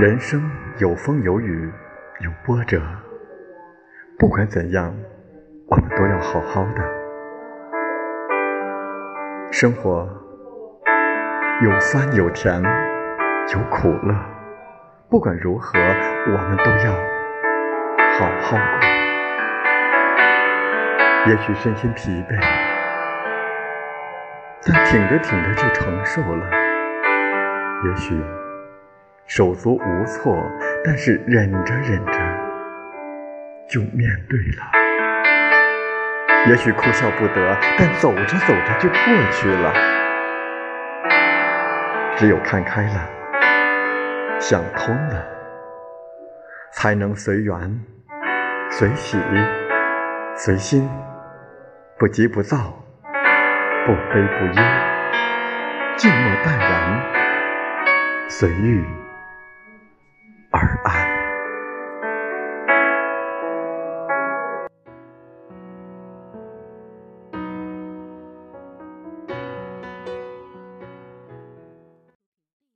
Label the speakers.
Speaker 1: 人生有风有雨有波折，不管怎样，我们都要好好的。生活有酸有甜有苦乐，不管如何，我们都要好好过。也许身心疲惫，但挺着挺着就承受了；也许……手足无措，但是忍着忍着就面对了。也许哭笑不得，但走着走着就过去了。只有看开了，想通了，才能随缘、随喜、随心，不急不躁，不悲不忧，静默淡然，随遇。而爱。